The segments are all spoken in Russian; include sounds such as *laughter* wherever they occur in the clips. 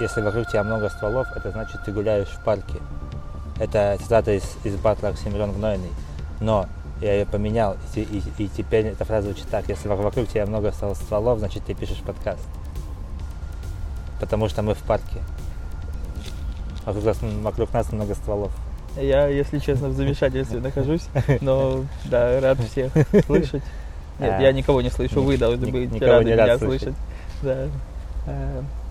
если вокруг тебя много стволов, это значит, ты гуляешь в парке. Это цитата из, из батла Оксимирон Гнойный. Но я ее поменял, и, и, и теперь эта фраза звучит так. Если вокруг тебя много стволов, значит, ты пишешь подкаст. Потому что мы в парке. Вокруг нас, вокруг нас много стволов. Я, если честно, в замешательстве нахожусь, но да, рад всех слышать. Нет, я никого не слышу, вы должны быть рады меня слышать. Да.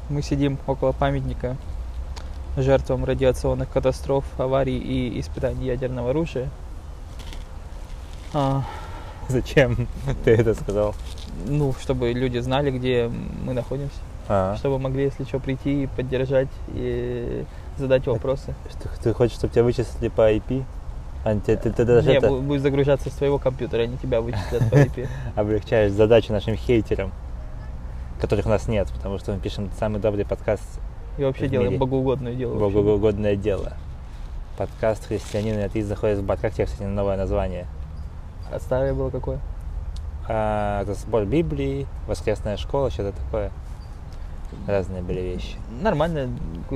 Мы сидим около памятника жертвам радиационных катастроф, аварий и испытаний ядерного оружия. А, Зачем ты это сказал? Ну, чтобы люди знали, где мы находимся. А. Чтобы могли, если что, прийти и поддержать и задать вопросы. Ты, ты хочешь, чтобы тебя вычислили по IP? А, ты, ты, ты даже не, это... будет загружаться с твоего компьютера, не тебя вычислят по IP. *laughs* Облегчаешь задачу нашим хейтерам, которых у нас нет, потому что мы пишем самый добрый подкаст И вообще делаем богоугодное дело. Богоугодное дело. Подкаст «Христианин и атеист» заходит в бар. Как тебе, кстати, новое название? А старое было какое? А, разбор Библии, воскресная школа, что-то такое. Разные были вещи. Нормально.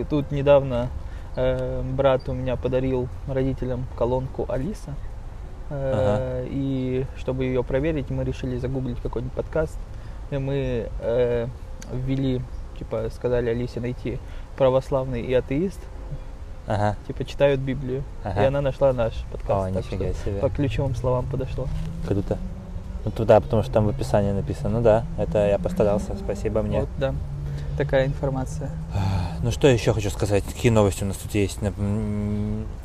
Тут недавно э, брат у меня подарил родителям колонку Алиса. Э, ага. И чтобы ее проверить, мы решили загуглить какой-нибудь подкаст. Мы э, ввели, типа, сказали Алисе найти православный и атеист. Ага. Типа читают Библию. Ага. И она нашла наш подкаст. О, нифига себе. По ключевым словам подошло. Круто. Ну туда, потому что там в описании написано. Ну да, это я постарался. Спасибо мне. Вот, да такая информация. *sighs* Ну что еще хочу сказать? Какие новости у нас тут есть?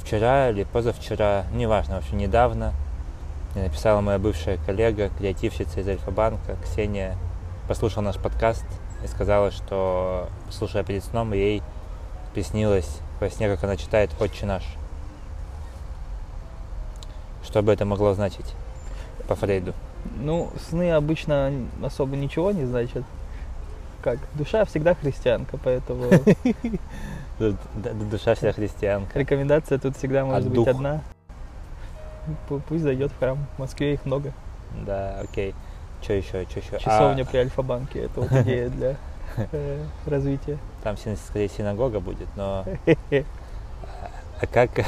Вчера или позавчера, неважно, вообще недавно, мне написала моя бывшая коллега, креативщица из Альфа-банка, Ксения, послушала наш подкаст и сказала, что, слушая перед сном, ей приснилось во сне, как она читает «Отче наш». Что бы это могло значить по Фрейду? Ну, сны обычно особо ничего не значат как, душа всегда христианка, поэтому... *laughs* Душа всегда христианка. Рекомендация тут всегда может быть одна. Пусть зайдет в храм. В Москве их много. Да, окей. Что еще, что еще? Часовня а... при Альфа-банке. Это вот *laughs* идея для э, развития. Там, скорее, синагога будет, но... *laughs* А как... *laughs*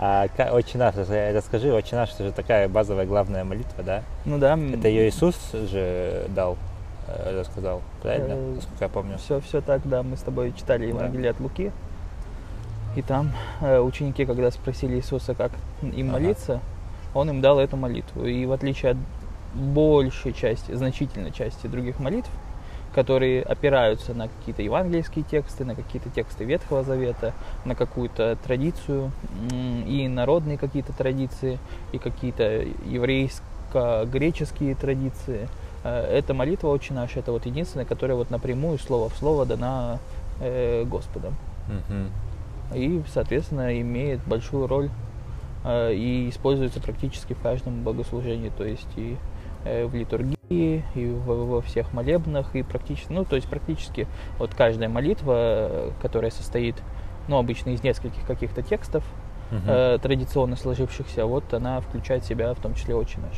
А очень наш, расскажи, очень наш, это же такая базовая главная молитва, да? Ну да. Это ее Иисус же дал рассказал, правильно, э, насколько я помню? Все, все так, да. Мы с тобой читали Евангелие да. от Луки. И там э, ученики, когда спросили Иисуса, как им ага. молиться, он им дал эту молитву. И в отличие от большей части, значительной части других молитв, которые опираются на какие-то евангельские тексты, на какие-то тексты Ветхого Завета, на какую-то традицию и народные какие-то традиции, и какие-то еврейско-греческие традиции – Э, эта молитва очень наша, это вот единственная, которая вот напрямую слово в слово дана э, Господом. Угу. И, соответственно, имеет большую роль э, и используется практически в каждом богослужении, то есть и в литургии, и во, всех молебнах, и практически, ну, то есть практически вот каждая молитва, которая состоит, ну, обычно из нескольких каких-то текстов, угу. э, традиционно сложившихся, вот она включает в себя в том числе очень наш.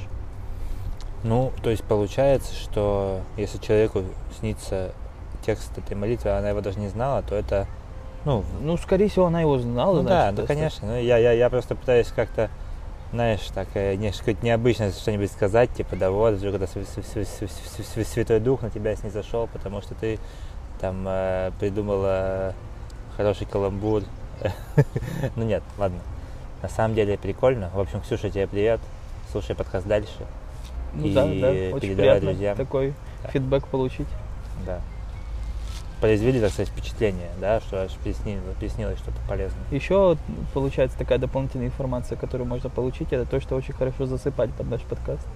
Ну, то есть получается, что если человеку снится текст этой молитвы, она его даже не знала, то это, ну... Ну, скорее всего, она его знала, ну, значит, Да, ну, конечно. Ну, я, я, я просто пытаюсь как-то, знаешь, так, э, не, необычно что-нибудь сказать, типа, да вот, когда Святой Дух на тебя снизошел, потому что ты там э, придумала хороший каламбур. *laughs* ну нет, ладно. На самом деле прикольно. В общем, Ксюша, тебе привет. Слушай подкаст дальше. Ну и да, да, очень приятно друзьям. такой да. фидбэк получить. Да. Произвели, так сказать, впечатление, да, что аж приснилось, приснилось что-то полезное. Еще получается такая дополнительная информация, которую можно получить, это то, что очень хорошо засыпать под наш подкаст.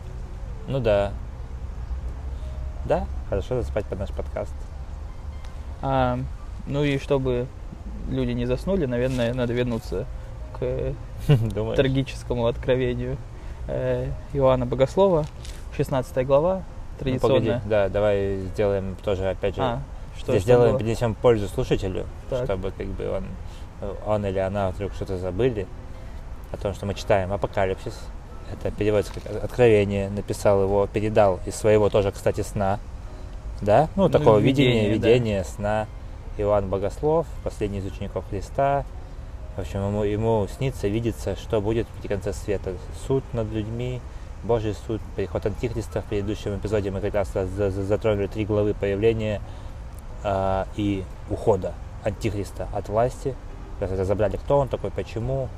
Ну да. Да, хорошо засыпать под наш подкаст. А, ну и чтобы люди не заснули, наверное, надо вернуться к *laughs* трагическому откровению Э, Иоанна Богослова, 16 глава, традиционная. Ну, погоди, да, давай сделаем тоже, опять же, а, что, здесь сделаем, было? принесем пользу слушателю, так. чтобы как бы он, он или она вдруг что-то забыли о том, что мы читаем Апокалипсис. Это переводится как откровение, написал его, передал из своего тоже, кстати, сна. Да? Ну, ну такого видения, видения, да. сна. Иоанн Богослов, последний из учеников Христа. В общем, ему, ему снится, видится, что будет в конце света. Суд над людьми, Божий суд, приход Антихриста. В предыдущем эпизоде мы как раз затронули три главы появления э, и ухода Антихриста от власти. Разобрали, кто он такой, почему.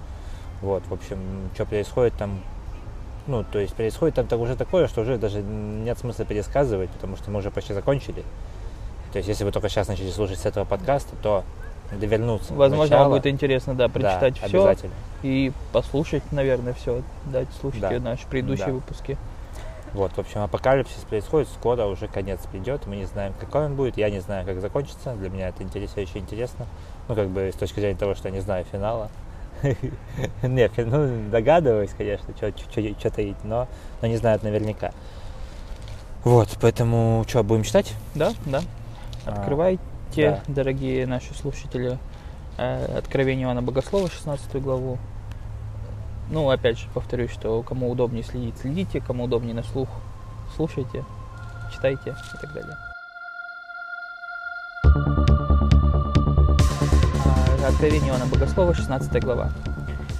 Вот, в общем, что происходит там. Ну, то есть происходит там -то уже такое, что уже даже нет смысла пересказывать, потому что мы уже почти закончили. То есть, если вы только сейчас начали слушать с этого подкаста, то надо вернуться. Возможно, вам будет интересно, да, прочитать да, все и послушать, наверное, все, дать слушать да. наши предыдущие да. выпуски. Вот, в общем, апокалипсис происходит, скоро уже конец придет, мы не знаем, какой он будет, я не знаю, как закончится, для меня это интересно, очень интересно, ну, как бы, с точки зрения того, что я не знаю финала. *laughs* Нет, ну, догадываюсь, конечно, что таить, но, не знаю наверняка. Вот, поэтому, что, будем читать? Да, да. А, Открывайте, дорогие наши слушатели, э, Откровение Иоанна Богослова, 16 главу. Ну, опять же, повторюсь, что кому удобнее следить, следите, кому удобнее на слух, слушайте, читайте и так далее. А, Откровение Иоанна Богослова, 16 глава.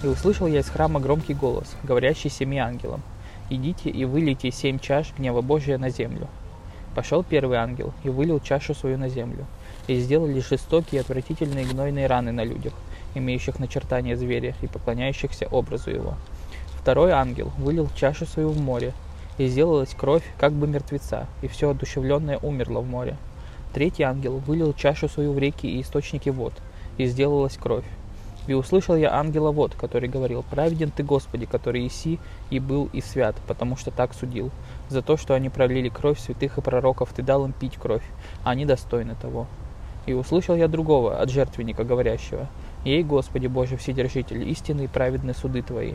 «И услышал я из храма громкий голос, говорящий семи ангелам, «Идите и вылейте семь чаш гнева Божия на землю». Пошел первый ангел и вылил чашу свою на землю, и сделали жестокие отвратительные гнойные раны на людях, имеющих начертание зверя и поклоняющихся образу его. Второй ангел вылил чашу свою в море, и сделалась кровь, как бы мертвеца, и все одушевленное умерло в море. Третий ангел вылил чашу свою в реки и источники вод, и сделалась кровь. И услышал я ангела вот, который говорил, «Праведен ты, Господи, который иси и был и свят, потому что так судил. За то, что они пролили кровь святых и пророков, ты дал им пить кровь, а они достойны того». И услышал я другого от жертвенника, говорящего, «Ей, Господи Боже Вседержитель, истинные праведные суды Твои».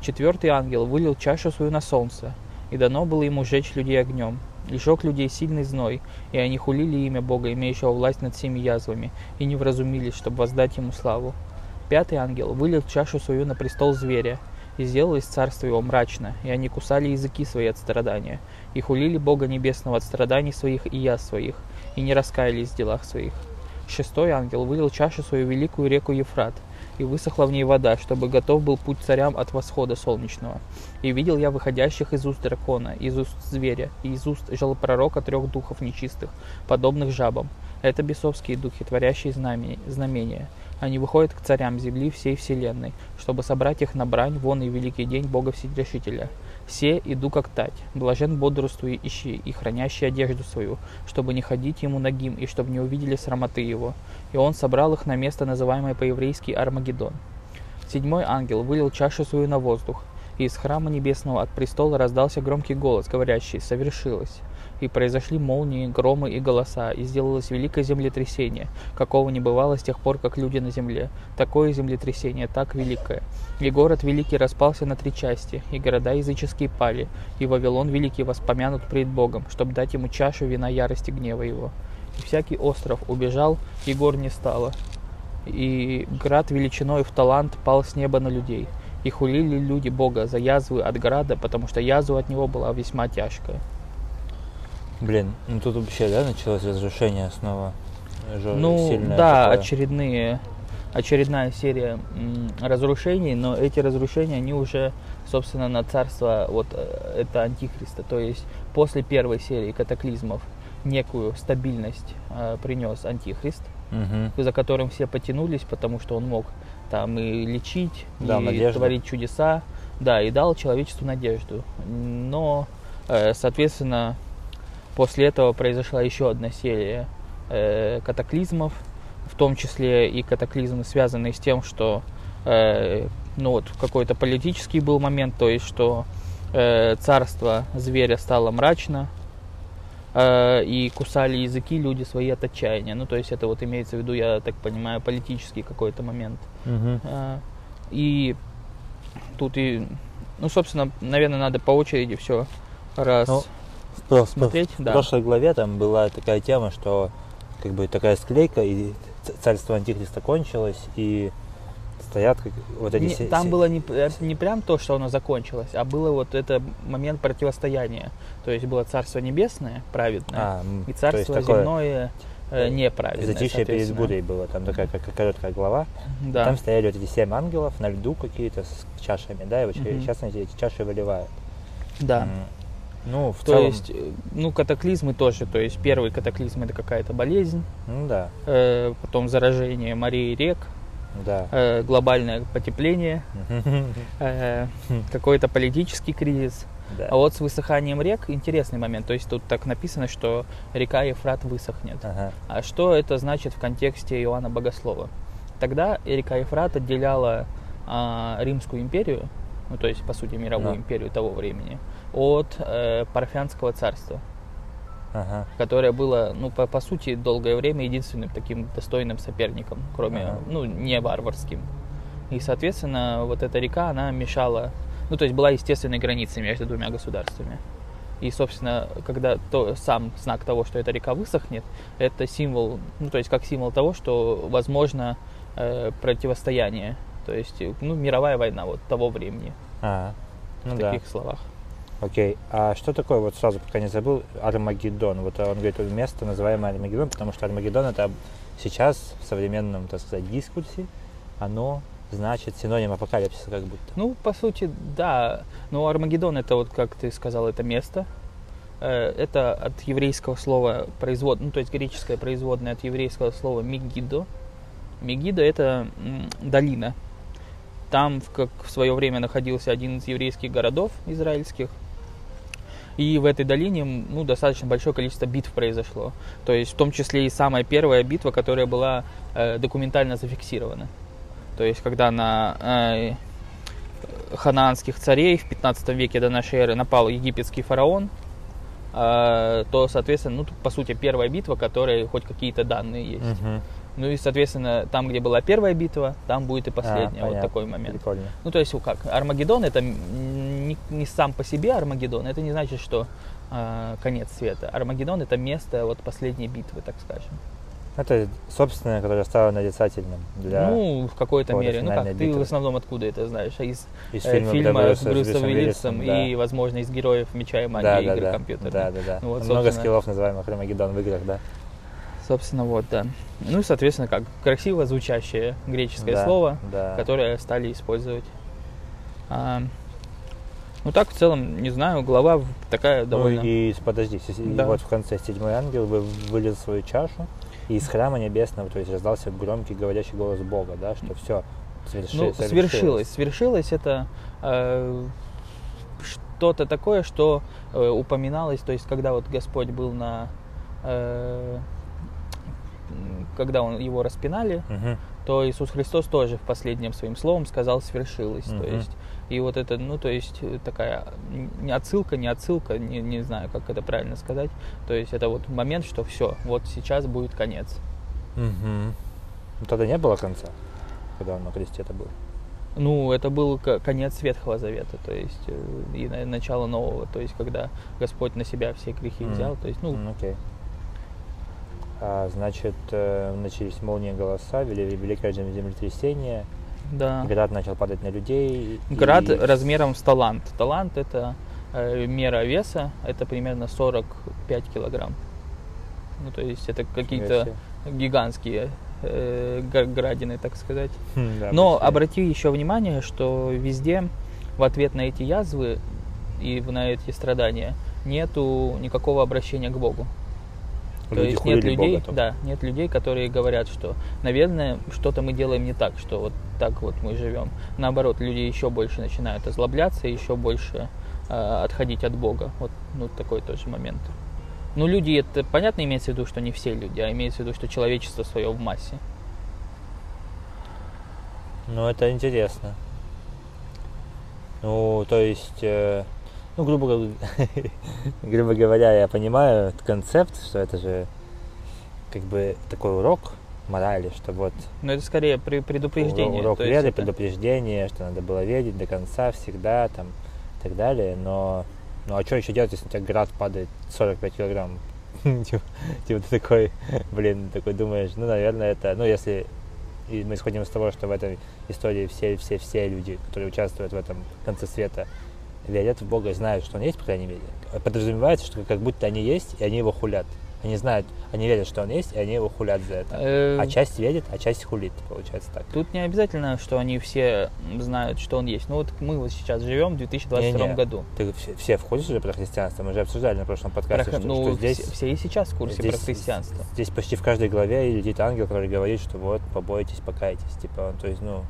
Четвертый ангел вылил чашу свою на солнце, и дано было ему сжечь людей огнем, и жег людей сильный зной, и они хулили имя Бога, имеющего власть над всеми язвами, и не вразумились, чтобы воздать ему славу. Пятый ангел вылил чашу свою на престол зверя, и сделалось царство его мрачно, и они кусали языки свои от страдания, и хулили Бога Небесного от страданий своих и я своих, и не раскаялись в делах своих. Шестой ангел вылил чашу свою великую реку Ефрат, и высохла в ней вода, чтобы готов был путь царям от восхода солнечного. И видел я выходящих из уст дракона, из уст зверя, и из уст желопророка трех духов нечистых, подобных жабам. Это бесовские духи, творящие знамения. Они выходят к царям земли всей вселенной, чтобы собрать их на брань вон и великий день Бога Вседержителя. Все иду как тать, блажен бодрствуй ищи и хранящий одежду свою, чтобы не ходить ему нагим и чтобы не увидели срамоты его. И он собрал их на место, называемое по-еврейски Армагеддон. Седьмой ангел вылил чашу свою на воздух, и из храма небесного от престола раздался громкий голос, говорящий «Совершилось» и произошли молнии, громы и голоса, и сделалось великое землетрясение, какого не бывало с тех пор, как люди на земле. Такое землетрясение, так великое. И город великий распался на три части, и города языческие пали, и Вавилон великий воспомянут пред Богом, чтобы дать ему чашу вина ярости гнева его. И всякий остров убежал, и гор не стало. И град величиной в талант пал с неба на людей. И хулили люди Бога за язвы от града, потому что язва от него была весьма тяжкая. Блин, ну тут вообще, да, началось разрушение снова? Жё, ну, да, такое. очередные, очередная серия м, разрушений, но эти разрушения, они уже, собственно, на царство, вот э, это Антихриста, то есть после первой серии катаклизмов некую стабильность э, принес Антихрист, угу. за которым все потянулись, потому что он мог там и лечить, да, и надежда. творить чудеса, да, и дал человечеству надежду. Но, э, соответственно, После этого произошла еще одна серия э, катаклизмов, в том числе и катаклизмы, связанные с тем, что э, ну вот какой-то политический был момент, то есть что э, царство зверя стало мрачно, э, и кусали языки люди свои от отчаяния. Ну, то есть это вот имеется в виду, я так понимаю, политический какой-то момент. Угу. Э, и тут и, ну, собственно, наверное, надо по очереди все раз. Ну, в, смотреть. В, да. в прошлой главе там была такая тема, что как бы такая склейка, и царство Антихриста кончилось, и стоят как, вот эти... Не, се- там было не, э, не прям то, что оно закончилось, а было вот это момент противостояния. То есть было Царство Небесное, праведное, а, и Царство земное, э, неправедное. Затишье перед бурей было, там такая как, короткая глава. Да. Там стояли вот эти семь ангелов на льду какие-то с чашами, да, и вот Мгм. сейчас они эти чаши выливают. да. Ну, в То целом, есть, э, ну, катаклизмы тоже. То есть, первый катаклизм это какая-то болезнь, ну да, э, потом заражение морей и рек, да. э, глобальное потепление, *laughs* э, какой-то политический кризис. Да. А вот с высыханием рек интересный момент. То есть тут так написано, что река Ефрат высохнет. Ага. А что это значит в контексте Иоанна Богослова? Тогда река Ефрат отделяла а, Римскую империю, ну то есть по сути мировую Да. империю того времени, от э, Парфянского царства, Ага. которое было, ну по, по сути, долгое время единственным таким достойным соперником, кроме, Ага. ну не варварским. И, соответственно, вот эта река, она мешала, ну то есть была естественной границей между двумя государствами. И, собственно, когда то, сам знак того, что эта река высохнет, это символ, ну, то есть как символ того, что возможно э, противостояние, то есть, ну, мировая война вот того времени, А, ну в да. таких словах. Окей. А что такое, вот сразу, пока не забыл, Армагеддон? Вот он говорит, место, называемое Армагеддон, потому что Армагеддон это сейчас в современном, так сказать, дискурсе, оно значит синоним апокалипсиса как будто. Ну, по сути, да. Но Армагеддон это вот, как ты сказал, это место. Э, Это от еврейского слова производ, ну, то есть греческое производное от еврейского слова мегидо. Мегидо это долина. Там как в свое время находился один из еврейских городов израильских. И в этой долине ну, достаточно большое количество битв произошло. То есть в том числе и самая первая битва, которая была э, документально зафиксирована. То есть когда на э, ханаанских царей в 15 веке до нашей эры напал египетский фараон, э, то, соответственно, ну, по сути, первая битва, которой хоть какие-то данные есть. Мгм. Ну и, соответственно, там, где была первая битва, там будет и А, последняя. вот понятно. такой момент. Прикольно. Ну, то есть, как, Армагеддон это не, не сам по себе Армагеддон, это не значит, что э, конец света. Армагеддон это место вот последней битвы, так скажем. Это собственное, которое стало нарицательным для ну, в какой-то мере. Ну как, финальной ты в битвы. основном откуда это знаешь? А Из из э, фильма, фильма Брюса с Брюсом Уиллисом Уиллисом, и, возможно, из героев Меча и магии да, игры да, да, компьютерной. да, да, да. Ну, вот, Много скиллов, называемых Армагеддон в играх, да. Собственно, вот, да. Ну и, соответственно, как красиво звучащее греческое Да, слово, да. которое стали использовать. А, ну так, в целом, не знаю, глава такая довольно... Ну и подожди, и Да. вот в конце седьмой ангел вы- вылил свою чашу, и из храма небесного, то есть раздался громкий говорящий голос Бога, да, что все Ну, свершилось. Свершилось это э, что-то такое, что э, упоминалось, то есть, когда вот Господь был на... э, когда он его распинали, Мгм. то Иисус Христос тоже в последнем своим словом сказал «свершилось». То Мгм. есть, и вот это, ну, то есть, э, такая не отсылка, не отсылка, не, не знаю, как это правильно сказать. То есть, это вот момент, что все, вот сейчас будет конец. Мгм. Ну, тогда не было конца, когда он на кресте это был. Ну, это был конец Ветхого Завета, то есть, э, и на- начало нового, то есть, когда Господь на себя все грехи взял, то есть, ну. А, значит, э, начались молнии голоса, вели- великое зем- землетрясение, да. град начал падать на людей. и- Град размером с талант. Талант это э, мера веса, это примерно 45 килограмм. Ну, то есть это какие-то гигантские э, градины, так сказать. *laughs* Хм, да, Но почти. обрати еще внимание, что везде в ответ на эти язвы и на эти страдания нету никакого обращения к Богу. То Люди есть нет людей, Бога да, нет людей, которые говорят, что, наверное, что-то мы делаем не так, что вот так вот мы живем. Наоборот, люди еще больше начинают озлобляться, еще больше э, отходить от Бога. Вот, ну такой тоже момент. Ну люди, это понятно имеется в виду, что не все люди, а имеется в виду, что человечество свое в массе. Ну, это интересно. Ну, то есть, э, ну, грубо, *laughs* грубо говоря, я понимаю этот концепт, что это же как бы такой урок морали, что вот Но это скорее предупреждение. урок веры, это- предупреждение, что надо было верить до конца всегда, там, и так далее, но ну а что еще делать, если у тебя град падает 45 килограмм? *laughs* Типа типа ты такой, блин, такой думаешь, ну, наверное, это, ну, если и мы исходим из того, что в этой истории все, все, все люди, которые участвуют в этом конце света, верят в Бога, знают, что Он есть, по крайней мере. Подразумевается, что как будто они есть, и они его хулят. Они знают, они верят, что он есть, и они его хулят за это. Э, А часть верит, а часть хулит, получается так. Тут не обязательно, что они все знают, что он есть. Ну вот мы вот сейчас живем в 2022 Не-не, году. Ты все, все в курсе же про христианство? Мы же обсуждали на прошлом подкасте, Про- что, ну, что здесь, все, все и сейчас в курсе здесь, про христианство. Здесь почти в каждой главе летит ангел, который говорит, что вот, побойтесь, покайтесь. Типа, то есть, ну,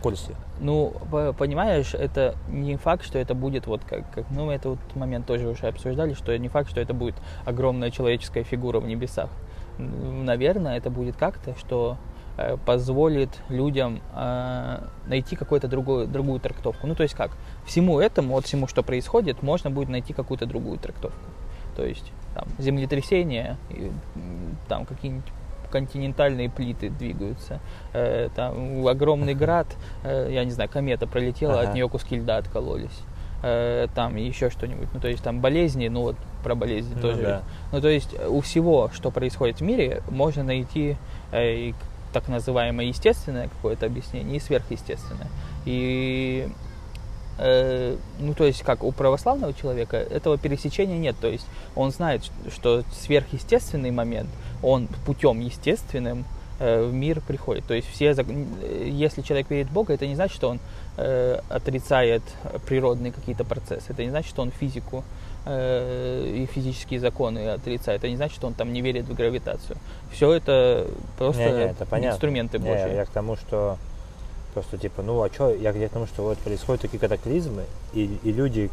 в. Ну, по- понимаешь, это не факт, что это будет вот как, как ну, мы этот момент тоже уже обсуждали, что не факт, что это будет огромная человеческая фигура в небесах. Наверное, это будет как-то, что э, позволит людям э, найти какую-то другую, другую трактовку. Ну, то есть как? Всему этому, вот всему, что происходит, можно будет найти какую-то другую трактовку. То есть там землетрясение, и, там какие-нибудь континентальные плиты двигаются, э, там огромный град, э, я не знаю, комета пролетела, Ага. от нее куски льда откололись. Э, там еще что-нибудь, ну то есть там болезни, ну вот про болезни Ну тоже. да. Ну то есть у всего, что происходит в мире, можно найти э, так называемое естественное какое-то объяснение и сверхъестественное. И э, ну, то есть, как у православного человека, этого пересечения нет. То есть, он знает, что сверхъестественный момент, он путем естественным э, в мир приходит. То есть, все, э, если человек верит в Бога, это не значит, что он э, отрицает природные какие-то процессы. Это не значит, что он физику и физические законы отрицает. Это не значит, что он там не верит в гравитацию. Все это просто Не-не, это понятно. инструменты Не, Божьи. я к тому, что просто типа, ну а что, я, я к тому, что вот происходят такие катаклизмы, и, и люди,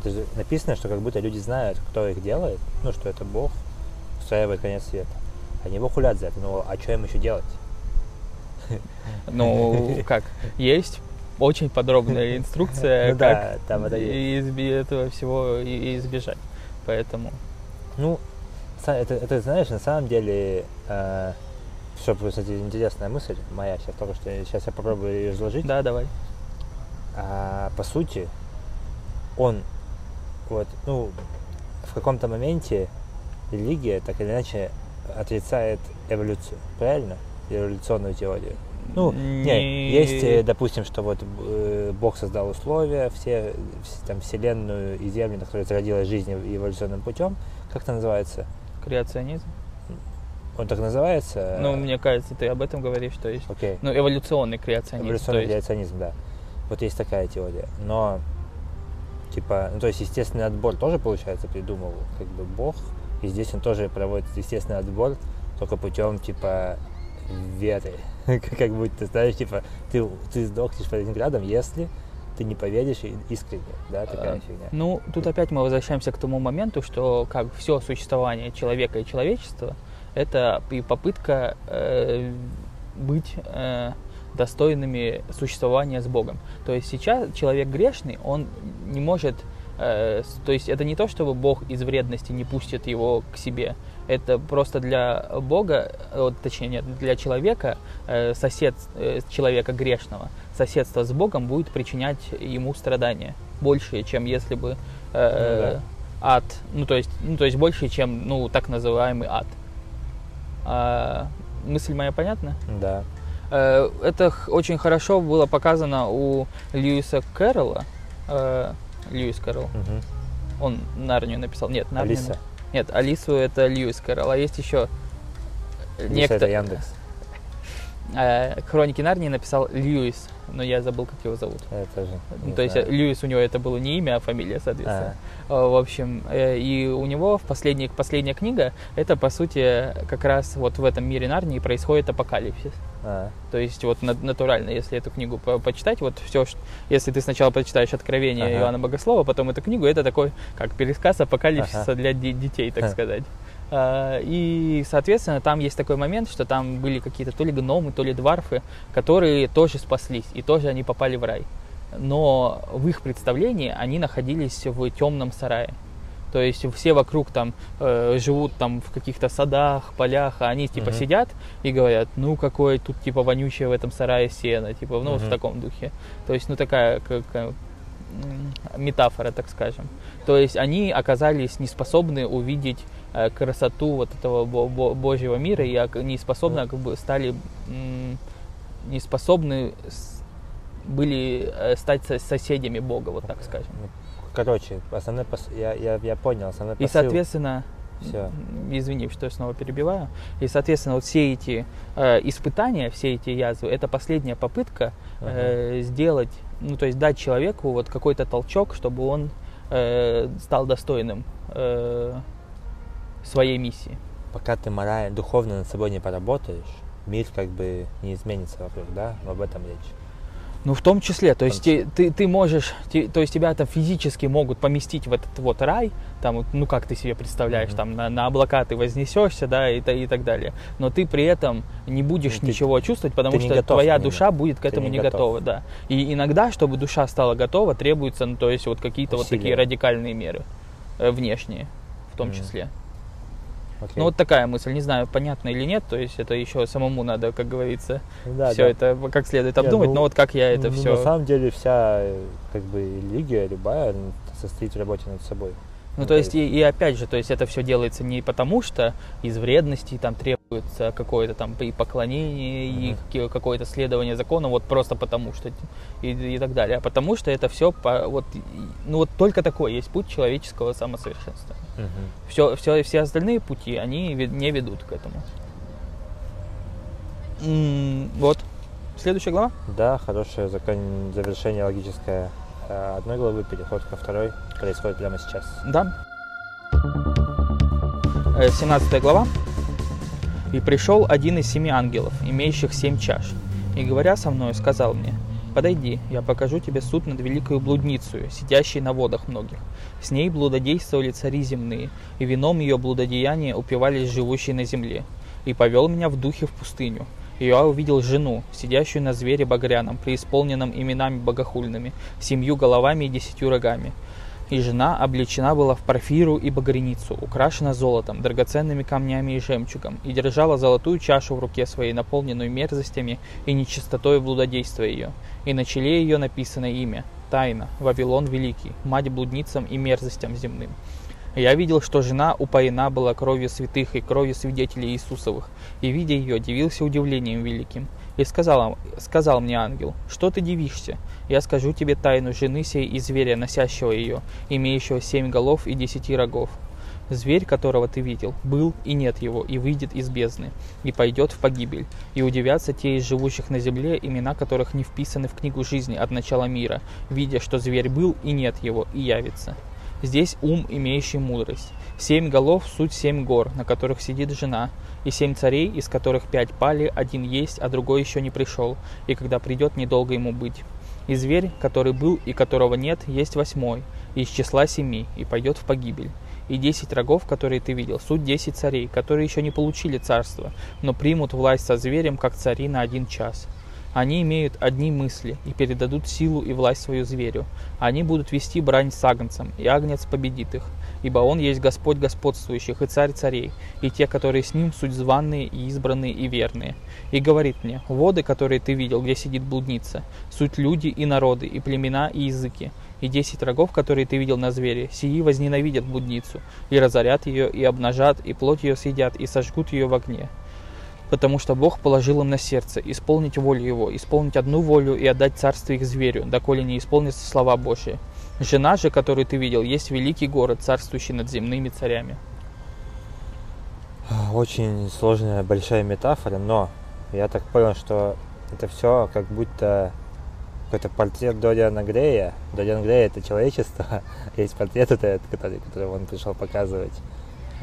это же написано, что как будто люди знают, кто их делает, ну что это Бог устраивает конец света. Они его хулят за это, ну а что им еще делать? Ну, *laughs* как, есть очень подробная инструкция, Ну да, как там это изби- этого всего и- избежать. Поэтому, Ну, это, это знаешь, на самом деле, э, что, кстати, интересная мысль моя сейчас только что, сейчас я попробую ее изложить. да, давай. А, по сути, он вот, ну, в каком-то моменте религия так или иначе отрицает эволюцию, правильно? Эволюционную теорию. Ну, не, есть, э, допустим, что вот э, Бог создал условия, все, вс- там, Вселенную и Землю, на которой зародилась жизнь эволюционным путем. Как это называется? Креационизм. Он так называется? Ну, мне кажется, ты об этом говоришь, то есть, Окей. ну, эволюционный креационизм. Эволюционный есть, креационизм, да. Вот есть такая теория. Но, типа, ну, то есть естественный отбор тоже, получается, придумал как бы Бог. И здесь он тоже проводит естественный отбор, только путем, типа, веры. *laughs* Как будто, знаешь, типа, ты, ты сдохнешь под этим градом, если ты не поверишь искренне, да, такая А, фигня. Ну, тут опять мы возвращаемся к тому моменту, что как все существование человека и человечества это и попытка э, быть э, достойными существования с Богом. То есть сейчас человек грешный, он не может, э, то есть это не то, чтобы Бог из вредности не пустит его к себе. Это просто для Бога, э, вот, точнее нет, для человека, э, сосед э, человека грешного, соседство с Богом будет причинять ему страдания большие, чем если бы э, Ну ад, ну то есть, ну то есть больше, чем ну так называемый ад. А, мысль моя понятна? Да. Э, Это очень хорошо было показано у Льюиса Кэрролла. Э, Льюис Кэрролл. Мгм. Он Нарнию написал. Нет, Нарнию. Алиса. Нет, Алису это Льюис Кэрролл. А есть еще Алиса некто... это Яндекс. Э, Хроники Нарнии написал Льюис, но я забыл, как его зовут. Это же. Ну, то есть. Льюис у него это было не имя, а фамилия, соответственно. Э, В общем, э, и у него в последней, последняя книга, это по сути как раз вот в этом мире Нарнии происходит апокалипсис. А, То есть вот на- натурально, если эту книгу по- почитать, вот все, если ты сначала прочитаешь Откровение Ага. Иоанна Богослова, потом эту книгу, это такой как пересказ апокалипсиса Ага. для де- детей, так Ха. сказать. А, И, соответственно, там есть такой момент, что там были какие-то то ли гномы, то ли дварфы, которые тоже спаслись, и тоже они попали в рай. Но в их представлении они находились в темном сарае. То есть все вокруг там э, живут там в каких-то садах, полях, а они типа Мгм. сидят и говорят, ну какое тут типа вонючее в этом сарае сено, типа, ну вот в таком духе. То есть, ну такая как, э, метафора, так скажем. То есть они оказались не способны увидеть э, красоту вот этого бо- бо- Божьего мира и не способны, как бы стали не способны были э, стать со- соседями Бога, вот так скажем. ну, короче, основной пос- я, я, я понял, основной И, посыл. соответственно, Все. Извини, что я снова перебиваю. И, соответственно, вот все эти э, испытания, все эти язвы, это последняя попытка э, сделать, ну, то есть дать человеку вот какой-то толчок, чтобы он э, стал достойным э, своей миссии. Пока ты морально, духовно над собой не поработаешь, мир как бы не изменится вокруг, да? Об этом речь. Ну, в том числе, то есть ты, ты, ты можешь, ты, то есть тебя там физически могут поместить в этот вот рай, там, ну, как ты себе представляешь, mm-hmm. там, на, на облака ты вознесешься, да, и, и так далее, но ты при этом не будешь ну, ничего ты, чувствовать, потому что твоя душа будет к этому не, не готова, да. И иногда, чтобы душа стала готова, требуется, ну, то есть вот какие-то вот такие радикальные меры, э, внешние в том mm-hmm. числе. Okay. Ну вот такая мысль, не знаю, понятно или нет, то есть это еще самому надо, как говорится, да, все да. это как следует обдумать, yeah, ну, но вот как я это ну, все... На самом деле вся как бы религия любая состоит в работе над собой. Ну, то есть, и, и опять же, то есть это все делается не потому, что из вредности там требуется какое-то там и поклонение, mm-hmm. и какое-то следование закону, вот просто потому что и, и так далее, а потому что это все по, вот, ну вот только такой есть путь человеческого самосовершенствования. Mm-hmm. Все, все, все остальные пути, они не ведут к этому. М-м, вот. Следующая глава? Да, хорошее закон... завершение логическое Э, одной главы, переход ко второй происходит прямо сейчас. Да. 17 э, глава. «И пришел один из семи ангелов, имеющих семь чаш, и, говоря со мною, сказал мне, «Подойди, я покажу тебе суд над великою блудницей, сидящей на водах многих. С ней блудодействовали цари земные, и вином ее блудодеяния упивались живущие на земле. И повел меня в духе в пустыню, я увидел жену, сидящую на звере багряном, преисполненном именами богохульными, семью головами и десятью рогами. И жена облечена была в парфиру и багряницу, украшена золотом, драгоценными камнями и жемчугом, и держала золотую чашу в руке своей, наполненную мерзостями и нечистотой блудодейства ее. И на челе ее написано имя – Тайна, Вавилон Великий, мать блудницам и мерзостям земным. Я видел, что жена упоена была кровью святых и кровью свидетелей Иисусовых, и, видя ее, дивился удивлением великим. И сказал, сказал мне ангел, что ты дивишься? Я скажу тебе тайну жены сей и зверя, носящего ее, имеющего семь голов и десяти рогов. Зверь, которого ты видел, был и нет его, и выйдет из бездны, и пойдет в погибель. И удивятся те из живущих на земле, имена которых не вписаны в книгу жизни от начала мира, видя, что зверь был и нет его, и явится. Здесь ум, имеющий мудрость. Семь голов – суть семь гор, на которых сидит жена, и семь царей, из которых пять пали, один есть, а другой еще не пришел, и когда придет, недолго ему быть. И зверь, который был и которого нет, есть восьмой, из числа семи, и пойдет в погибель. И десять рогов, которые ты видел, суть десять царей, которые еще не получили царство, но примут власть со зверем, как цари на один час. Они имеют одни мысли и передадут силу и власть свою зверю. Они будут вести брань с агнцем, и агнец победит их. Ибо он есть Господь господствующих и царь царей, и те, которые с ним, суть званные и избранные и верные. И говорит мне, воды, которые ты видел, где сидит блудница, суть люди и народы, и племена, и языки. И десять рогов, которые ты видел на звере, сии возненавидят блудницу, и разорят ее, и обнажат, и плоть ее съедят, и сожгут ее в огне потому что Бог положил им на сердце исполнить волю Его, исполнить одну волю и отдать царство их зверю, доколе не исполнятся слова Божьи. Жена же, которую ты видел, есть великий город, царствующий над земными царями. Очень сложная, большая метафора, но я так понял, что это все как будто какой-то портрет Дориана Грея. Дориан Грей это человечество, *laughs* есть портрет этот, который, который он пришел показывать.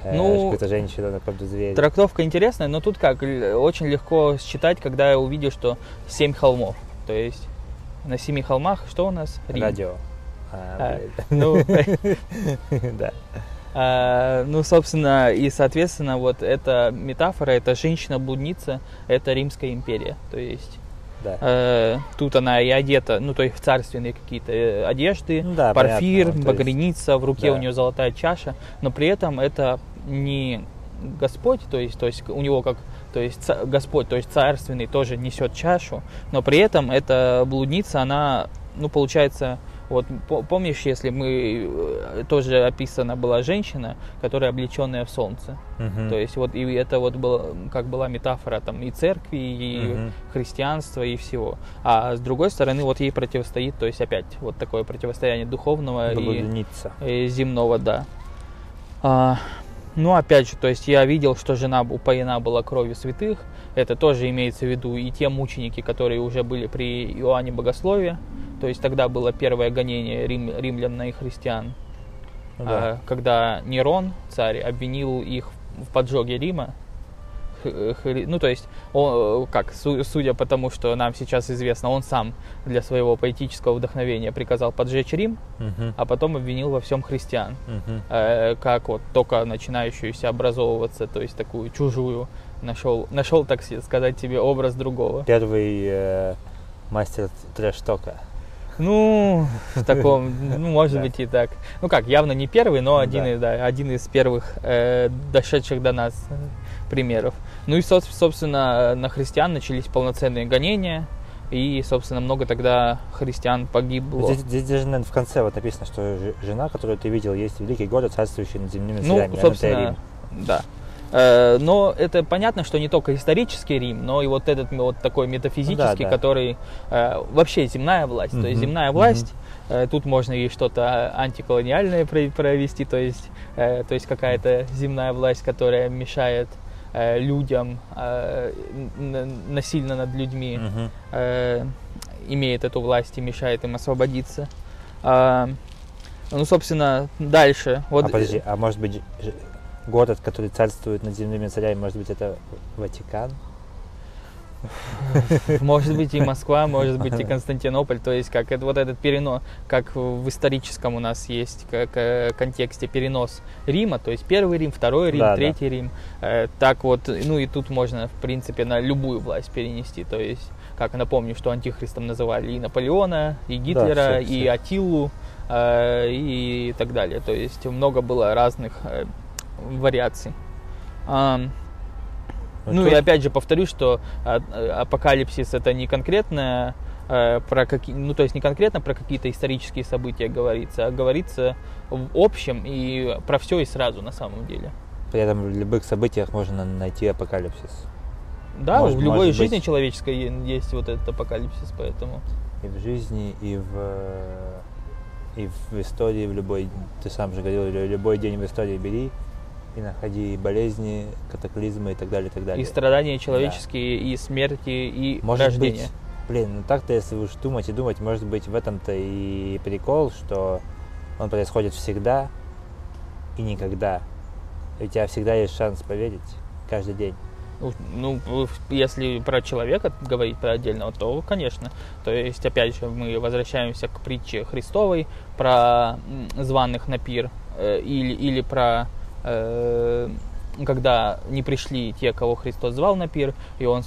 Э, ну, какая-то женщина на каком-то звере. Трактовка интересная, но тут как, очень легко считать, когда я увидел, что семь холмов. То есть на семи холмах что у нас? Рим. Радио. А, а, ну, *laughs* *laughs* да. А, ну, собственно, и, соответственно, вот эта метафора, это женщина-блудница, это Римская империя. То есть да. Э, тут она и одета, ну, то есть в царственные какие-то э, одежды, ну, да, парфир, понятно, багряница, в руке да. у нее золотая чаша, но при этом это не Господь, то есть, то есть у него как, то есть Господь, то есть царственный тоже несет чашу, но при этом эта блудница, она, ну, получается, вот помнишь, если мы э, тоже описана была женщина, которая облеченная в солнце, uh-huh. то есть вот и это вот было как была метафора там и церкви, и uh-huh. христианства и всего, а с другой стороны вот ей противостоит, то есть опять вот такое противостояние духовного и, и земного, да. А, ну, опять же, то есть я видел, что жена упоена была кровью святых. Это тоже имеется в виду и те мученики, которые уже были при Иоанне Богослове. То есть тогда было первое гонение рим, римлян на христиан. Ну да. А, когда Нерон, царь, обвинил их в поджоге Рима. Хри- Ну, то есть, он, как, су- судя по тому, что нам сейчас известно, он сам для своего поэтического вдохновения приказал поджечь Рим, Мгм. а потом обвинил во всем христиан Мгм. э, как вот только начинающуюся образовываться, то есть такую чужую, нашел, нашел, так сказать, себе образ другого. Первый э, мастер трэш-тока. Ну, в таком, *laughs* ну, может быть и так. Ну как, явно не первый, но один, Да. из, да, один из первых э, дошедших до нас э, примеров. Ну и, со- собственно, на христиан начались полноценные гонения, и, собственно, много тогда христиан погибло. Здесь, здесь даже, наверное, в конце вот написано, что жена, которую ты видел, есть великий город, царствующий над земными Ну, царями. Это собственно, да. Э, Но это понятно, что не только исторический Рим, но и вот этот вот такой метафизический, Ну да. который э, вообще земная власть. То есть земная власть, э, тут можно и что-то антиколониальное про- провести, то есть, то есть какая-то земная власть, которая мешает людям э, н- н- насильно над людьми э, имеет эту власть и мешает им освободиться. А, ну, собственно, дальше. Вот, А подожди, а может быть город, который царствует над земными царями, может быть это Ватикан? *laughs* Может быть и *laughs* Москва, может быть и Константинополь, то есть как это вот этот перенос, как в историческом у нас есть как, контексте перенос Рима, то есть первый Рим, второй Рим, Да, да. третий Рим, Э, так вот, ну и тут можно в принципе на любую власть перенести, то есть как напомню, что антихристом называли и Наполеона, и Гитлера, всё, и всё. Атиллу э, и так далее, то есть много было разных э, вариаций. Ну и опять же повторюсь, что а, э, апокалипсис это не конкретно э, про какие, ну то есть не конкретно про какие-то исторические события говорится, а говорится в общем и про все и сразу на самом деле. При этом в любых событиях можно найти апокалипсис. Да, Может- в любой может жизни быть. человеческой есть вот этот апокалипсис, поэтому. И в жизни, и в, и в истории, в любой, ты сам же говорил, лю- любой день в истории бери и находи болезни, катаклизмы и так далее, и так далее. И страдания человеческие, и смерти, и Может рождение. быть, блин, ну так-то, если уж думать и думать, может быть, в этом-то и прикол, что он происходит всегда и никогда. И у тебя всегда есть шанс поверить каждый день. Ну, Ну, если про человека говорить про отдельного, то, конечно. То есть, опять же, мы возвращаемся к притче Христовой про званых на пир э, или, или про когда не пришли те, кого Христос звал на пир, и он,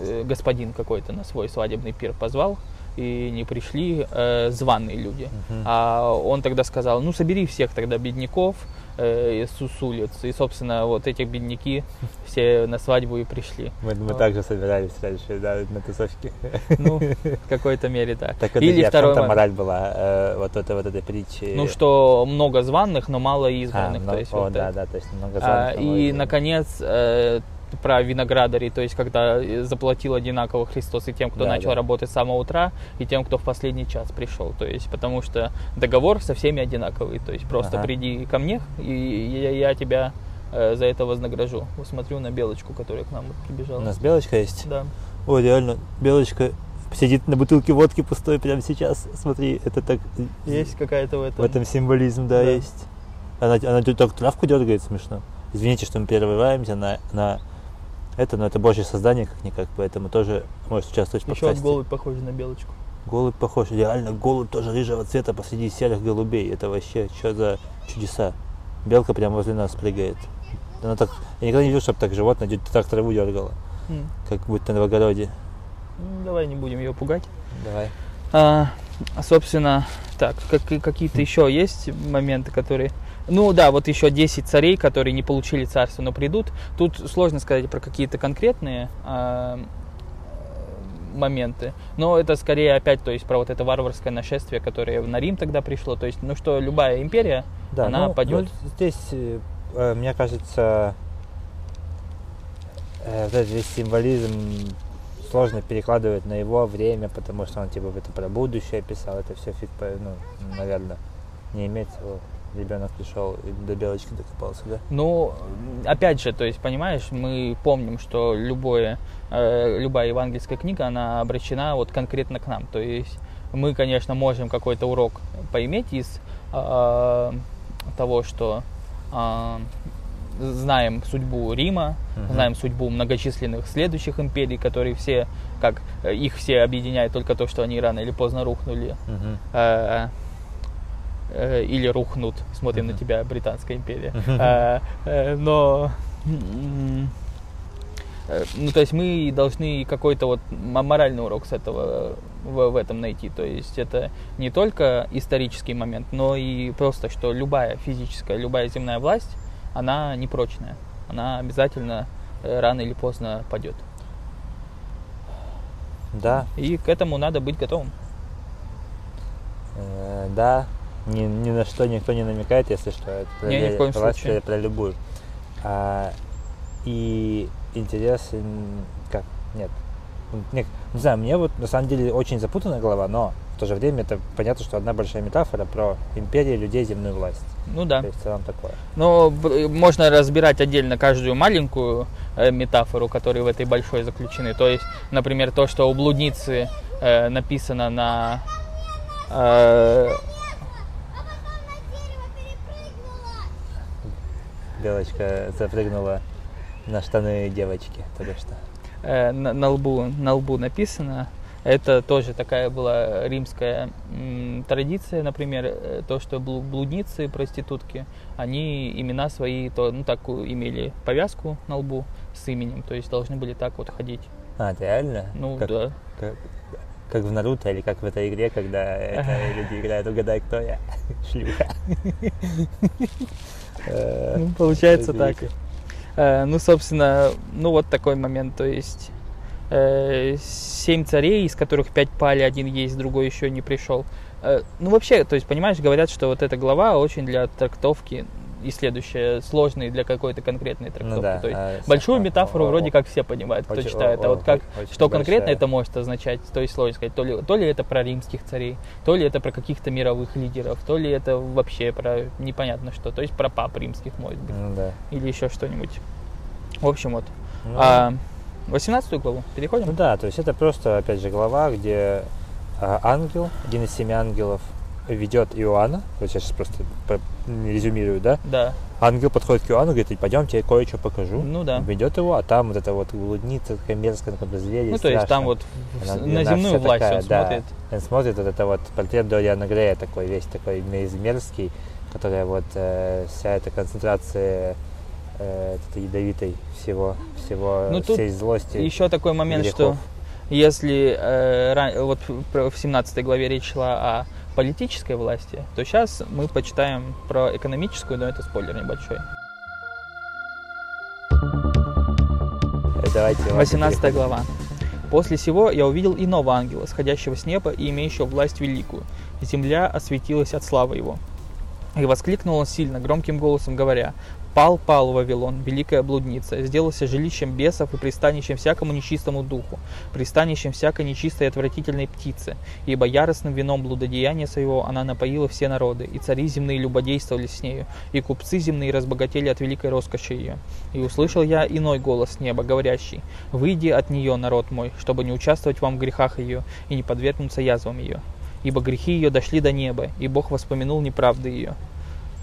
э, господин какой-то на свой свадебный пир позвал, и не пришли э, званые люди. Мгм. А он тогда сказал, ну собери всех тогда бедняков э, с улиц. И, собственно, вот этих бедняки все на свадьбу и пришли. Мы, мы Вот. также собирались раньше, да, на тусовке. Ну, в какой-то мере, да. Так вот, Или я второй момент. мораль была э, вот, это, вот этой притчи. Ну, что много званных, но мало А, избранных. ну, то есть о, вот да, это. да, то есть много А, званых, но и, наконец, э, про виноградарей, то есть когда э, заплатил одинаково Христос и тем, кто Да, начал да. работать с самого утра, и тем, кто в последний час пришел. То есть, потому что договор со всеми одинаковый. То есть просто Ага. приди ко мне, и я, я тебя э, за это вознагражу. Вот смотрю на белочку, которая к нам вот прибежала. У нас белочка есть? Да. Ой, реально, белочка сидит на бутылке водки пустой прямо сейчас. Смотри, это так... Есть какая-то в этом. В этом символизм, да, Да. есть. Она, она так травку дергает смешно. Извините, что мы прерываемся на, на это, но это божье создание как-никак, поэтому тоже может участвовать в Еще подкасте. голубь похож на белочку. Голубь похож, реально голубь тоже рыжего цвета посреди серых голубей. Это вообще что за чудеса. Белка прямо возле нас прыгает. Она так, я никогда не видел, чтобы так животное так траву дергало, М. как будто на в огороде. Ну, Давай не будем ее пугать. Давай. А, собственно, так, как, какие-то *laughs* еще есть моменты, которые... Ну да, вот еще 10 царей, которые не получили царство, но придут. Тут сложно сказать про какие-то конкретные а, моменты. Но это скорее опять, то есть про вот это варварское нашествие, которое на Рим тогда пришло. То есть, ну что, любая империя, Да, она ну, падет. ну, здесь, э, э, мне кажется, э, вот этот весь символизм сложно перекладывать на его время, потому что он типа это про будущее писал, это все фиг, ну, наверное, не имеет ребенок пришел и до белочки докопался, да? Ну, опять же, то есть, понимаешь, мы помним, что любое, э, любая евангельская книга, она обращена вот конкретно к нам. То есть мы, конечно, можем какой-то урок поиметь из э, того, что э, знаем судьбу Рима, uh-huh. знаем судьбу многочисленных следующих империй, которые все, как их все объединяет только то, что они рано или поздно рухнули. Uh-huh. Э, э, или рухнут, смотрим на тебя, Британская империя. Uh-huh. Э, но э, ну, то есть мы должны какой-то вот моральный урок с этого в, в этом найти. То есть это не только исторический момент, но и просто, что любая физическая, любая земная власть, она непрочная. Она обязательно рано или поздно падет. Да. И к этому надо быть готовым. Э, да, ни, ни на что никто не намекает, если что. Это про, не, ни в коем случае. про любую. А, и интересен, как, нет, не, не знаю, мне вот на самом деле очень запутанная голова, но в то же время это понятно, что одна большая метафора про империю людей, земную власть. Ну да. То есть в целом такое. Но можно разбирать отдельно каждую маленькую э, метафору, которые в этой большой заключены. То есть, например, то, что у блудницы э, написано на э, Белочка запрыгнула на штаны девочки только что. Э, на, на, лбу, на лбу написано. Это тоже такая была римская м, традиция, например, э, то, что блудницы, проститутки, они имена свои, то, ну, так имели повязку на лбу с именем, то есть должны были так вот ходить. А, реально? Ну, как, да. Как, как в Наруто или как в этой игре, когда это, *laughs* люди играют «Угадай, кто я?» *laughs* Шлюха. *laughs* Ну, получается так. Э, ну, собственно, ну вот такой момент, то есть э, семь царей, из которых пять пали, один есть, другой еще не пришел. Э, ну, вообще, то есть, понимаешь, говорят, что вот эта глава очень для трактовки и следующее сложные для какой-то конкретной трактовки. Ну, да, то есть а, большую а, метафору о, вроде как все понимают, кто очень, читает, а вот как что конкретно большая. это может означать, то есть сложно сказать, то ли, то ли это про римских царей, то ли это про каких-то мировых лидеров, то ли это вообще про непонятно что, то есть про пап римских может быть, ну, да. или еще что-нибудь. В общем вот. Ну, а, 18 главу переходим? Ну да, то есть это просто, опять же, глава, где а, ангел, один из семи ангелов, ведет Иоанна, вот я сейчас просто резюмирую, да? Да. Ангел подходит к Иоанну, говорит, пойдем, тебе кое-что покажу. Ну да. Ведет его, а там вот это вот блудница, такая мерзкая, как зверь. Ну то есть там вот она, на земную власть такая, он да, смотрит. Он смотрит вот это вот портрет Дориана Грея такой, весь такой мерзкий, которая вот э, вся эта концентрация э, этой ядовитой всего, всего, ну, всей злости. Еще такой момент, грехов. что если э, вот в 17 главе речь шла о политической власти, то сейчас мы почитаем про экономическую, но это спойлер небольшой. Давайте, 18 глава. После сего я увидел иного ангела, сходящего с неба и имеющего власть великую. Земля осветилась от славы его. И воскликнул он сильно, громким голосом, говоря, Пал, пал Вавилон, великая блудница, сделался жилищем бесов и пристанищем всякому нечистому духу, пристанищем всякой нечистой и отвратительной птицы, ибо яростным вином блудодеяния своего она напоила все народы, и цари земные любодействовали с нею, и купцы земные разбогатели от великой роскоши ее. И услышал я иной голос неба, говорящий, «Выйди от нее, народ мой, чтобы не участвовать вам в грехах ее и не подвергнуться язвам ее. Ибо грехи ее дошли до неба, и Бог воспомянул неправды ее,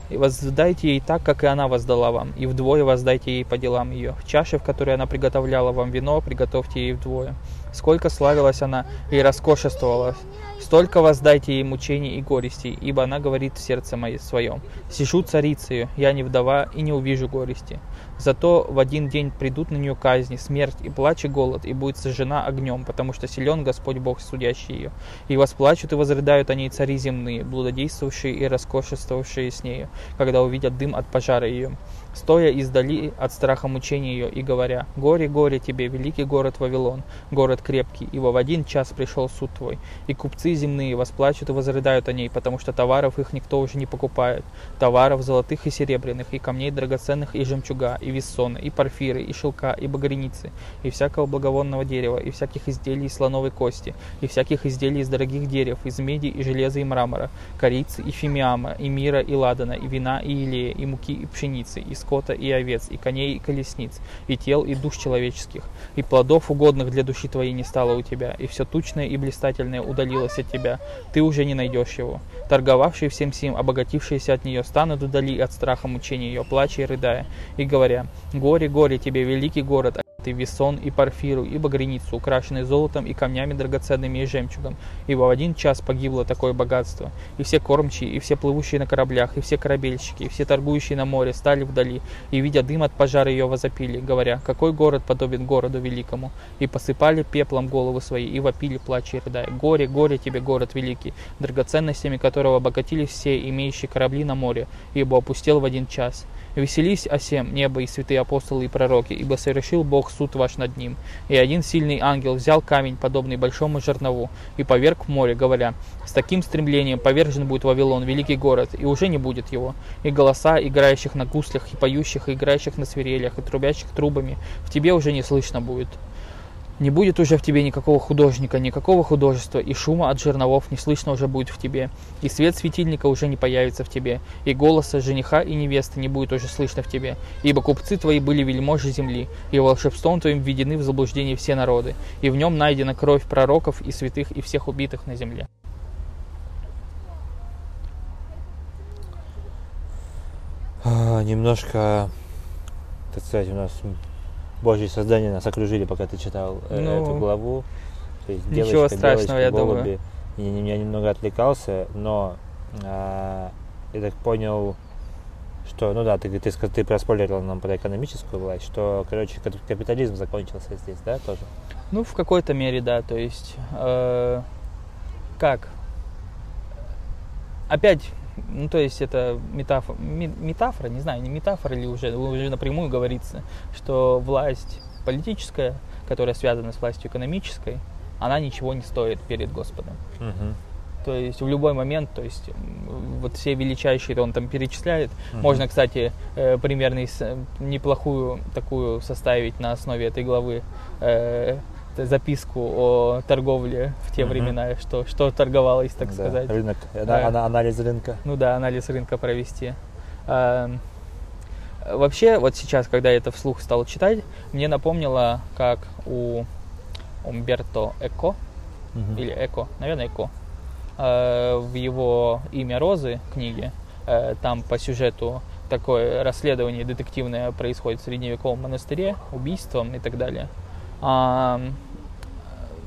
и воздайте ей так, как и она воздала вам, и вдвое воздайте ей по делам ее. В чаше, в которой она приготовляла вам вино, приготовьте ей вдвое. Сколько славилась она и роскошествовала, столько воздайте ей мучений и горестей, ибо она говорит в сердце моем своем. Сижу царицею, я не вдова и не увижу горести. Зато в один день придут на нее казни, смерть и плач и голод, и будет сожжена огнем, потому что силен Господь Бог, судящий ее. И восплачут и возрыдают о ней цари земные, блудодействовавшие и роскошествовавшие с нею, когда увидят дым от пожара ее. Стоя издали от страха мучения ее и говоря, «Горе, горе тебе, великий город Вавилон, город крепкий, ибо в один час пришел суд твой, и купцы земные восплачут и возрыдают о ней, потому что товаров их никто уже не покупает, товаров золотых и серебряных, и камней драгоценных, и жемчуга, и вессона, и порфиры, и шелка, и багреницы, и всякого благовонного дерева, и всяких изделий из слоновой кости, и всяких изделий из дорогих дерев, из меди и железа и мрамора, корицы и фимиама, и мира и ладана, и вина и илея, и муки и пшеницы, и скота и овец, и коней и колесниц, и тел и душ человеческих, и плодов угодных для души твоей не стало у тебя, и все тучное и блистательное удалилось от тебя, ты уже не найдешь его. Торговавшие всем сим, обогатившиеся от нее, станут удали от страха мучения ее, плача и рыдая, и говоря, «Горе, горе тебе, великий город, ты весон и парфиру, и багряницу, украшенный золотом и камнями драгоценными и жемчугом. Ибо в один час погибло такое богатство. И все кормчие, и все плывущие на кораблях, и все корабельщики, и все торгующие на море стали вдали, и, видя дым от пожара, ее возопили, говоря, какой город подобен городу великому. И посыпали пеплом головы свои, и вопили, плача и рыдая. Горе, горе тебе, город великий, драгоценностями которого обогатились все, имеющие корабли на море, ибо опустел в один час. Веселись о всем небо и святые апостолы и пророки, ибо совершил Бог суд ваш над ним. И один сильный ангел взял камень, подобный большому жернову, и поверг в море, говоря, с таким стремлением повержен будет Вавилон, великий город, и уже не будет его. И голоса играющих на гуслях, и поющих, и играющих на свирелях, и трубящих трубами в тебе уже не слышно будет. Не будет уже в тебе никакого художника, никакого художества, и шума от жерновов не слышно уже будет в тебе, и свет светильника уже не появится в тебе, и голоса жениха и невесты не будет уже слышно в тебе, ибо купцы твои были вельможи земли, и волшебством твоим введены в заблуждение все народы, и в нем найдена кровь пророков и святых и всех убитых на земле. А, немножко, так сказать, у нас Божьи создания нас окружили, пока ты читал э, ну, эту главу. То есть ничего девочка, страшного, девочка, я голуби. думаю. Я, я немного отвлекался, но а, я так понял, что, ну да, ты, ты, ты, ты проспойлерил нам про экономическую власть, что, короче, капитализм закончился здесь, да, тоже? Ну, в какой-то мере, да, то есть, э, как? Опять ну, то есть это метафора, метафора, не знаю, не метафора или уже, уже напрямую говорится, что власть политическая, которая связана с властью экономической, она ничего не стоит перед Господом. Угу. То есть в любой момент, то есть вот все величайшие, он там перечисляет. Uh-huh. Можно, кстати, э, примерно неплохую такую составить на основе этой главы э, записку о торговле в те угу. времена, что, что торговалось, так да, сказать. Рынок, а, анализ рынка. Ну да, анализ рынка провести. А, вообще, вот сейчас, когда я это вслух стал читать, мне напомнило, как у Умберто Эко, угу. или Эко, наверное, Эко, а, в его «Имя Розы» книге, а, там по сюжету такое расследование детективное происходит в средневековом монастыре, убийством и так далее.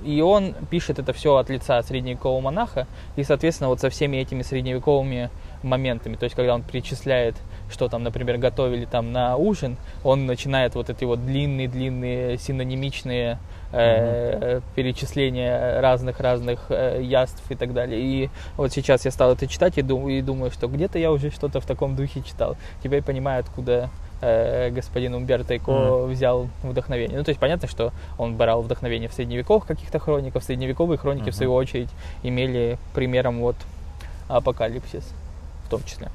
И он пишет это все от лица средневекового монаха, и, соответственно, вот со всеми этими средневековыми моментами, то есть, когда он перечисляет, что там, например, готовили там на ужин, он начинает вот эти вот длинные-длинные синонимичные э, uh-huh. перечисления разных-разных э, яств и так далее. И вот сейчас я стал это читать и, дум- и думаю, что где-то я уже что-то в таком духе читал. Теперь понимаю, откуда э, господин Умберто Эко mm. взял вдохновение. Ну, то есть понятно, что он брал вдохновение в средневековых каких-то хрониках, средневековые хроники, uh-huh. в свою очередь, имели примером вот апокалипсис в том числе.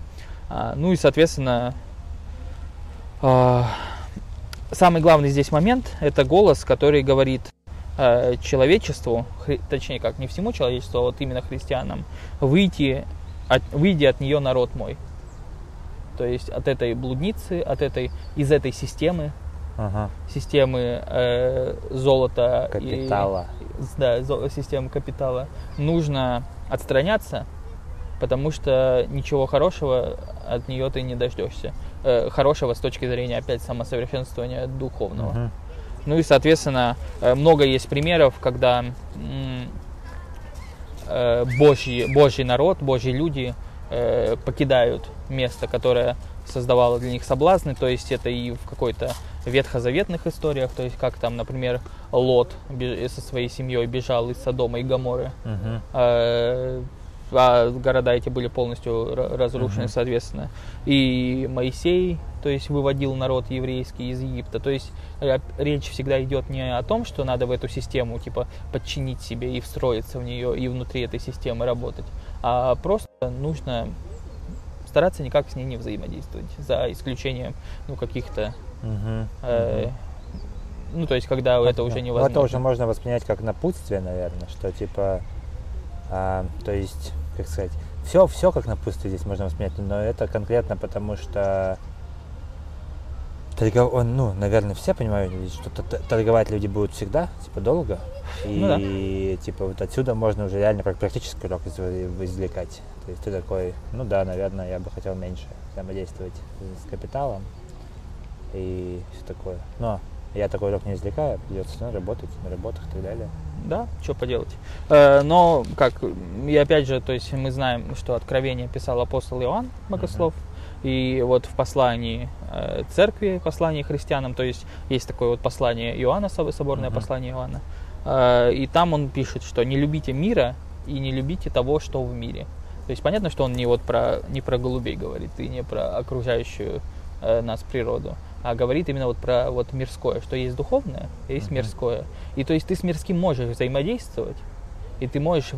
А, ну и, соответственно, а, самый главный здесь момент – это голос, который говорит э, человечеству, хри, точнее как, не всему человечеству, а вот именно христианам, выйти, от, выйди от нее народ мой. То есть от этой блудницы, от этой, из этой системы, ага. системы э, золота. Капитала. И, да, зо, системы капитала. Нужно отстраняться, потому что ничего хорошего от нее ты не дождешься. Э, хорошего с точки зрения, опять, самосовершенствования духовного. Угу. Ну и, соответственно, э, много есть примеров, когда э, Божий, Божий народ, Божьи люди э, покидают место, которое создавало для них соблазны, то есть это и в какой-то ветхозаветных историях, то есть как там, например, Лот со своей семьей бежал из Содома и Гаморы. Uh-huh. а города эти были полностью разрушены, Мгм. соответственно. И Моисей, то есть выводил народ еврейский из Египта. То есть э, речь всегда идет не о том, что надо в эту систему типа подчинить себе и встроиться в нее и внутри этой системы работать, а просто нужно стараться никак с ней не взаимодействовать, за исключением ну каких-то Мгм. э, Мгм. ну то есть когда это уже Ну, невозможно. это уже можно воспринять как напутствие, наверное, что типа, а, то есть, как сказать, все, все как напутствие здесь можно воспринять, но это конкретно потому, что торгов- он, ну, наверное, все понимают, что торговать люди будут всегда, типа, долго. И, Ну да. типа, вот отсюда можно уже реально практический урок из- извлекать. То есть ты такой, ну да, наверное, я бы хотел меньше взаимодействовать с капиталом и все такое. Но я такой урок не извлекаю, придется ну, работать на работах и так далее. Да, что поделать. Э, но, как, и опять же, то есть мы знаем, что Откровение писал апостол Иоанн Богослов, и вот в послании э, церкви, послании христианам, то есть есть такое вот послание Иоанна, собо- соборное Мгм. послание Иоанна, э, и там он пишет, что не любите мира и не любите того, что в мире. То есть понятно, что он не вот про, не про голубей говорит, и не про окружающую э, нас природу, а говорит именно вот про вот мирское, что есть духовное, а есть Мгм. мирское. И то есть ты с мирским можешь взаимодействовать, и ты можешь,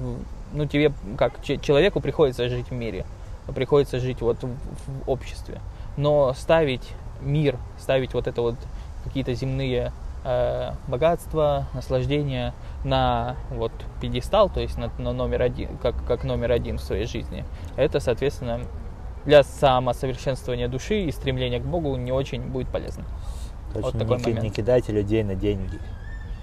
ну тебе как че- человеку приходится жить в мире, приходится жить вот в, в обществе, но ставить мир, ставить вот это вот какие-то земные э, богатства, наслаждения на вот пьедестал, то есть на, на номер один, как, как номер один в своей жизни, это, соответственно, для самосовершенствования души и стремления к Богу не очень будет полезно. Короче, Вот не, такой не момент. кидайте людей на деньги.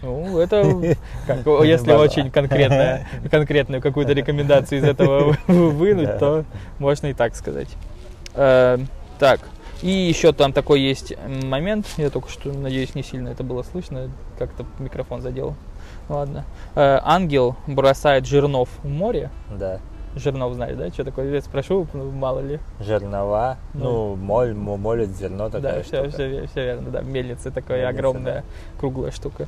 Ну, это *laughs* как, если очень конкретно, конкретную какую-то рекомендацию из этого *laughs* вынуть, то можно и так сказать. Э, Так, и еще там такой есть момент, я только что, надеюсь, не сильно это было слышно, как-то микрофон задел. Ладно. Э, Ангел бросает жернов в море. Да. Жернов знаешь, да? Что такое? Я спрошу, ну, мало ли. Жернова, Ну. ну, моль, мо- молят зерно такая Да, все, штука. все, верно, да. Мельница такая Мельница, огромная, круглая штука.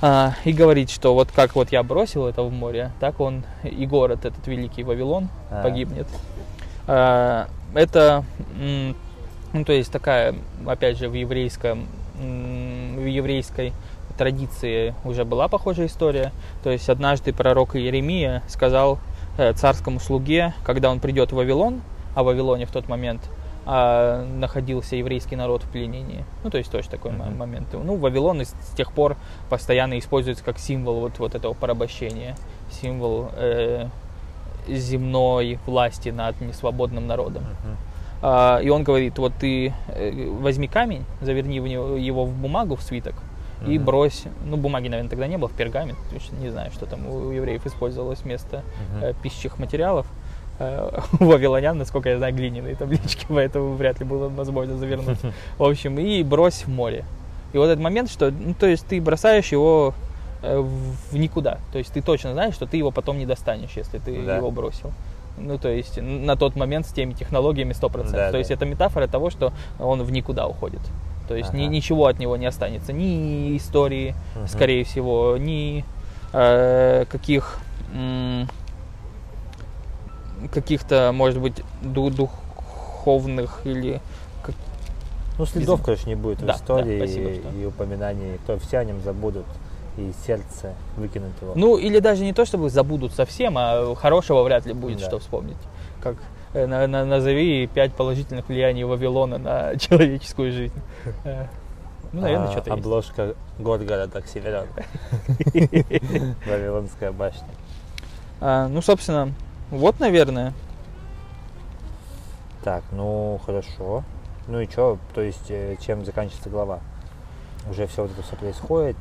А, и говорит, что вот как вот я бросил это в море, так он и город этот великий Вавилон А. погибнет. А, это, ну то есть такая, опять же, в еврейском, в еврейской традиции уже была похожая история. То есть однажды пророк Иеремия сказал э, царскому слуге, когда он придет в Вавилон, а в Вавилоне в тот момент а, находился еврейский народ в пленении. Ну, то есть тоже такой Мгм. момент. Ну, Вавилон с с тех пор постоянно используется как символ вот, вот этого порабощения, символ э, земной власти над несвободным народом. Мгм. А, и он говорит, вот ты э, возьми камень, заверни в него, его в бумагу, в свиток, и Мгм. брось, ну бумаги, наверное, тогда не было, в пергамент, не знаю, что там у евреев использовалось вместо э, пищих материалов. Э, *laughs* У вавилонян, насколько я знаю, глиняные таблички, *laughs* поэтому вряд ли было возможно завернуть. В общем, и брось в море. И вот этот момент, что, ну, то есть ты бросаешь его в никуда. То есть ты точно знаешь, что ты его потом не достанешь, если ты Да. его бросил. Ну, то есть на тот момент с теми технологиями 100%. Да, то да. есть это метафора того, что он в никуда уходит. То есть ни- Ага. ничего от него не останется. Ни истории, Мгм. скорее всего, ни э, каких м, каких-то, может быть, ду- духовных или Ну, следов, короче, не будет Да, в истории да, спасибо, и, что- и упоминаний. Кто все о нем забудут, и сердце выкинут его. Ну, или даже не то, чтобы забудут совсем, а хорошего вряд ли будет, Да. что вспомнить. Как э, на- на- назови пять положительных влияний Вавилона на *laughs* человеческую жизнь. Э, Ну, наверное, А, что-то есть. Обложка Горгорода Оксимирон. *laughs* Вавилонская башня. А, Ну, собственно, вот, наверное. Так, ну хорошо. Ну и что, то есть, э, чем заканчивается глава? Уже все вот это все происходит,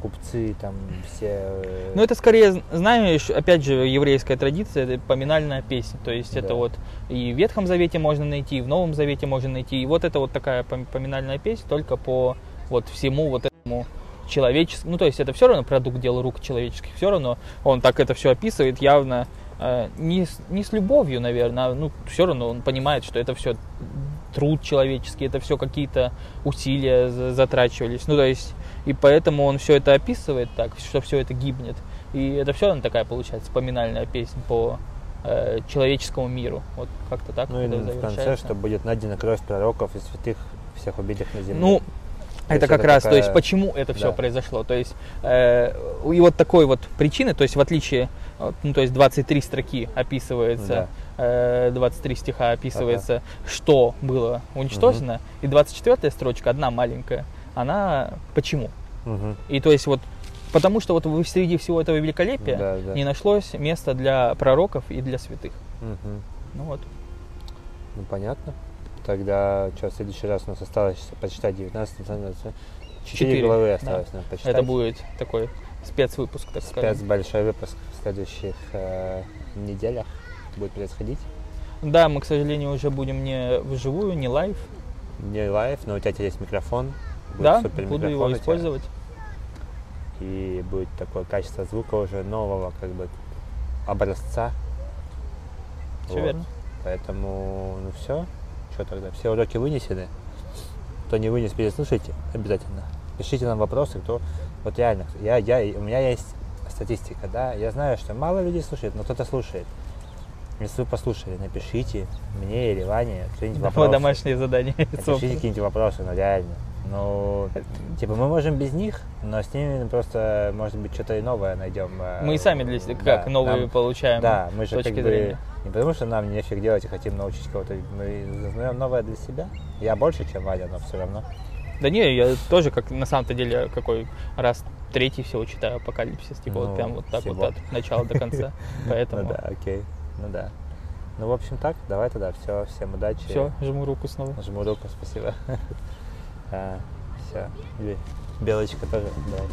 купцы там все... э, Ну, это скорее, знаешь, опять же, еврейская традиция, это поминальная песня. То есть это Да. вот и в Ветхом Завете можно найти, и в Новом Завете можно найти. И вот это вот такая пом- поминальная песня только по вот всему вот этому человеческому. Ну, то есть это все равно продукт дела рук человеческих. Все равно он так это все описывает явно э, не, с, не с любовью, наверное, а, ну, все равно он понимает, что это все труд человеческий, это все какие-то усилия за- затрачивались. Ну, то есть, и поэтому он все это описывает так, что все это гибнет. И это все равно такая получается поминальная песня по э, человеческому миру. Вот как-то так. Ну и в конце, что будет найдена кровь пророков и святых всех убитых на земле. Ну, То это как это раз, то есть такая- почему это все Да. произошло. То есть э, и вот такой вот причины, то есть в отличие, от, ну то есть 23 строки описывается, э, 23 стиха описывается, что было уничтожено, и 24 строчка, одна маленькая, она почему. Мгм. И то есть вот потому что вот среди всего этого великолепия Да, да. не нашлось места для пророков и для святых. Мгм. Ну вот. Ну понятно. Тогда что, в следующий раз у нас осталось почитать 19 19, Четыре Четыре, главы да. осталось нам почитать. Это будет такой спецвыпуск, так сказать. Спец большой выпуск в следующих э, неделях будет происходить. Да, мы, к сожалению, уже будем не вживую, не live. Не live, но у тебя есть микрофон. Будет Да, буду его использовать. И будет такое качество звука уже нового, как бы, образца. Все Вот. верно. Поэтому, ну все. Что тогда? Все уроки вынесены. Кто не вынес, переслушайте обязательно. Пишите нам вопросы, кто... Вот реально, я, я, у меня есть статистика, да. Я знаю, что мало людей слушает, но кто-то слушает. Если вы послушали, напишите мне или Ване какие-нибудь Такое вопросы. домашнее задание. *laughs* Напишите какие-нибудь вопросы, ну реально. Ну, типа мы можем без них, но с ними просто, может быть, что-то и новое найдем. э, Мы и сами для себя да, как новые нам- получаем Да, мы же точки как бы зрения. не потому, что нам нефиг делать и хотим научить кого-то. Мы узнаем новое для себя. Я больше, чем Ваня, но все равно. Да не, я тоже как на самом-то деле какой раз третий всего читаю апокалипсис, типа Ну, вот прям вот так всего. вот от начала до конца. *laughs* Поэтому Ну да, окей. Ну да. Ну, в общем, так. Давай тогда. Все, всем удачи. все, жму руку снова. Жму руку, спасибо. *laughs* все. Белочка тоже. Давай.